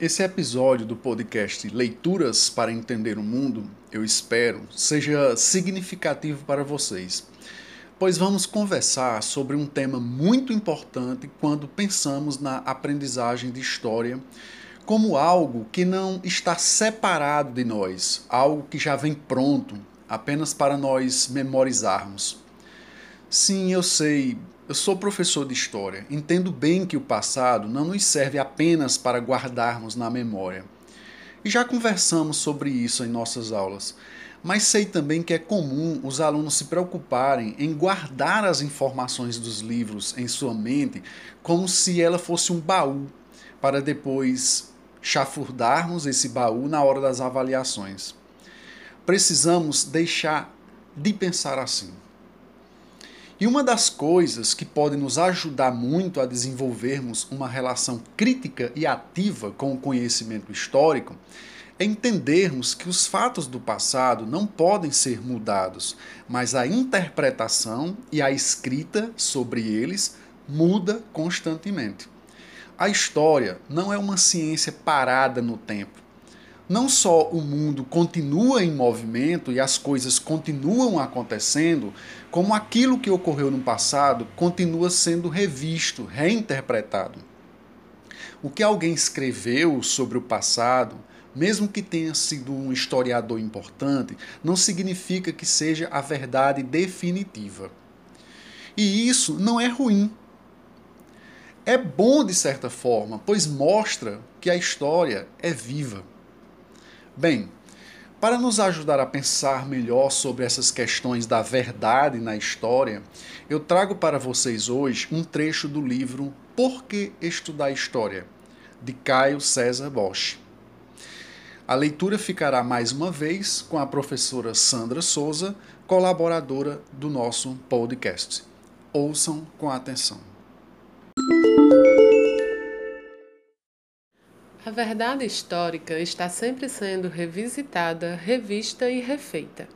esse episódio do podcast Leituras para Entender o Mundo, eu espero, seja significativo para vocês, pois vamos conversar sobre um tema muito importante quando pensamos na aprendizagem de história como algo que não está separado de nós, algo que já vem pronto, apenas para nós memorizarmos. Sim, eu sei, eu sou professor de história, entendo bem que o passado não nos serve apenas para guardarmos na memória. E já conversamos sobre isso em nossas aulas, mas sei também que é comum os alunos se preocuparem em guardar as informações dos livros em sua mente como se ela fosse um baú, para depois chafurdarmos esse baú na hora das avaliações. Precisamos deixar de pensar assim. E uma das coisas que pode nos ajudar muito a desenvolvermos uma relação crítica e ativa com o conhecimento histórico é entendermos que os fatos do passado não podem ser mudados, mas a interpretação e a escrita sobre eles muda constantemente. A história não é uma ciência parada no tempo não só o mundo continua em movimento e as coisas continuam acontecendo, como aquilo que ocorreu no passado continua sendo revisto, reinterpretado. O que alguém escreveu sobre o passado, mesmo que tenha sido um historiador importante, não significa que seja a verdade definitiva. E isso não é ruim. É bom de certa forma, pois mostra que a história é viva. Bem, para nos ajudar a pensar melhor sobre essas questões da verdade na história, eu trago para vocês hoje um trecho do livro Por que Estudar História, de Caio César Bosch. A leitura ficará mais uma vez com a professora Sandra Souza, colaboradora do nosso podcast. Ouçam com atenção. A verdade histórica está sempre sendo revisitada, revista e refeita.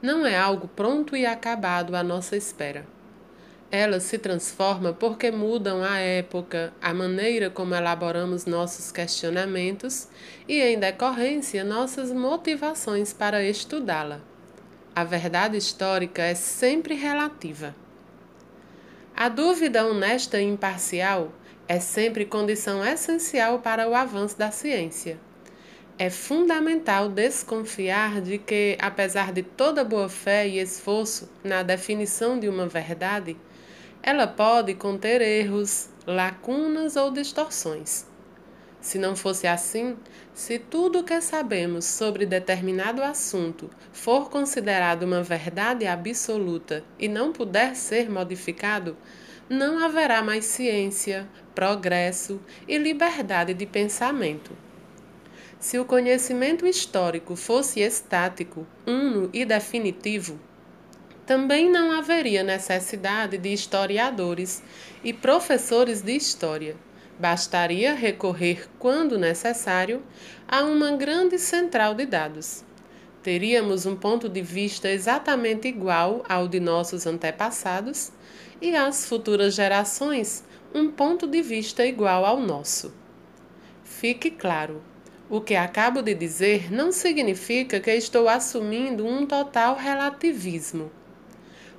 Não é algo pronto e acabado à nossa espera. Ela se transforma porque mudam a época, a maneira como elaboramos nossos questionamentos e, em decorrência, nossas motivações para estudá-la. A verdade histórica é sempre relativa. A dúvida honesta e imparcial é sempre condição essencial para o avanço da ciência. É fundamental desconfiar de que, apesar de toda boa fé e esforço na definição de uma verdade, ela pode conter erros, lacunas ou distorções. Se não fosse assim, se tudo o que sabemos sobre determinado assunto for considerado uma verdade absoluta e não puder ser modificado, não haverá mais ciência, progresso e liberdade de pensamento. Se o conhecimento histórico fosse estático, uno e definitivo, também não haveria necessidade de historiadores e professores de história. Bastaria recorrer, quando necessário, a uma grande central de dados. Teríamos um ponto de vista exatamente igual ao de nossos antepassados e às futuras gerações um ponto de vista igual ao nosso. Fique claro, o que acabo de dizer não significa que estou assumindo um total relativismo.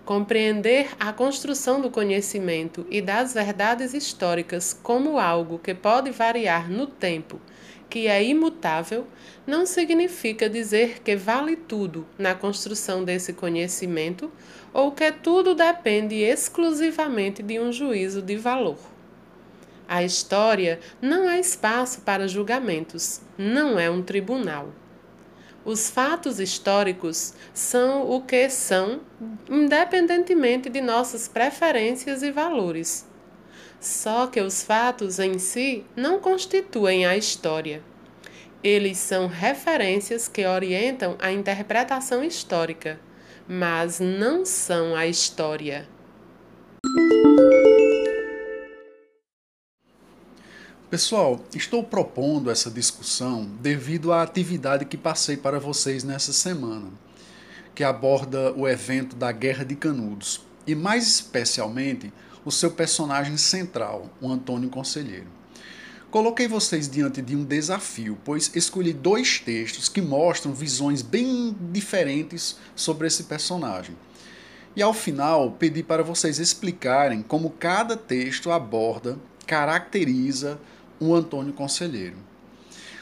Compreender a construção do conhecimento e das verdades históricas como algo que pode variar no tempo, que é imutável, não significa dizer que vale tudo na construção desse conhecimento ou que tudo depende exclusivamente de um juízo de valor. A história não é espaço para julgamentos, não é um tribunal. Os fatos históricos são o que são, independentemente de nossas preferências e valores. Só que os fatos em si não constituem a história. Eles são referências que orientam a interpretação histórica, mas não são a história. Pessoal, estou propondo essa discussão devido à atividade que passei para vocês nessa semana, que aborda o evento da Guerra de Canudos e, mais especialmente, o seu personagem central, o Antônio Conselheiro. Coloquei vocês diante de um desafio, pois escolhi dois textos que mostram visões bem diferentes sobre esse personagem. E ao final, pedi para vocês explicarem como cada texto aborda, caracteriza o Antônio Conselheiro.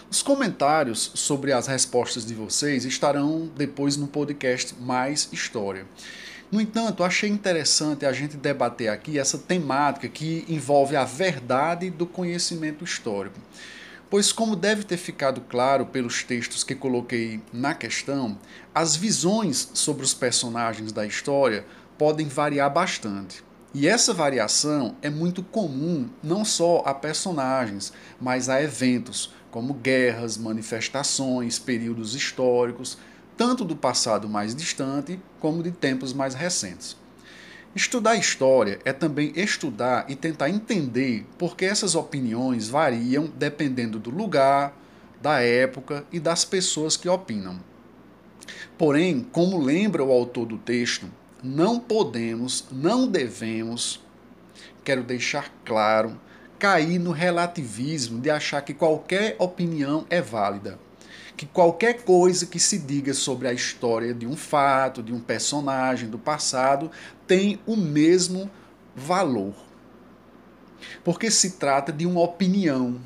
Os comentários sobre as respostas de vocês estarão depois no podcast Mais História. No entanto, achei interessante a gente debater aqui essa temática que envolve a verdade do conhecimento histórico. Pois, como deve ter ficado claro pelos textos que coloquei na questão, as visões sobre os personagens da história podem variar bastante. E essa variação é muito comum não só a personagens, mas a eventos, como guerras, manifestações, períodos históricos, tanto do passado mais distante como de tempos mais recentes. Estudar história é também estudar e tentar entender por que essas opiniões variam dependendo do lugar, da época e das pessoas que opinam. Porém, como lembra o autor do texto, não podemos, não devemos, quero deixar claro, cair no relativismo de achar que qualquer opinião é válida. Que qualquer coisa que se diga sobre a história de um fato, de um personagem do passado, tem o mesmo valor. Porque se trata de uma opinião.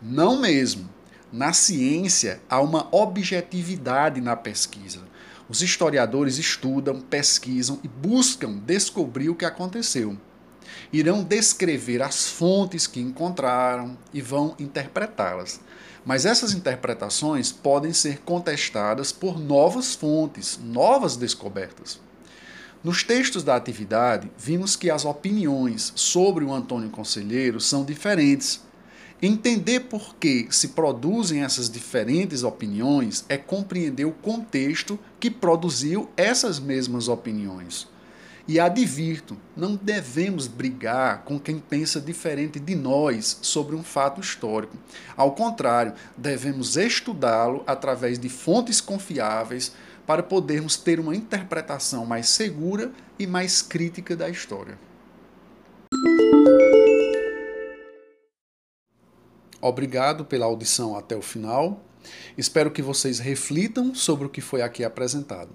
Não mesmo. Na ciência, há uma objetividade na pesquisa. Os historiadores estudam, pesquisam e buscam descobrir o que aconteceu. Irão descrever as fontes que encontraram e vão interpretá-las. Mas essas interpretações podem ser contestadas por novas fontes, novas descobertas. Nos textos da atividade, vimos que as opiniões sobre o Antônio Conselheiro são diferentes Entender por que se produzem essas diferentes opiniões é compreender o contexto que produziu essas mesmas opiniões. E advirto, não devemos brigar com quem pensa diferente de nós sobre um fato histórico. Ao contrário, devemos estudá-lo através de fontes confiáveis para podermos ter uma interpretação mais segura e mais crítica da história. Obrigado pela audição até o final. Espero que vocês reflitam sobre o que foi aqui apresentado.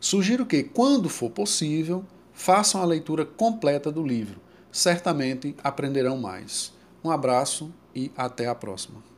Sugiro que, quando for possível, façam a leitura completa do livro. Certamente aprenderão mais. Um abraço e até a próxima.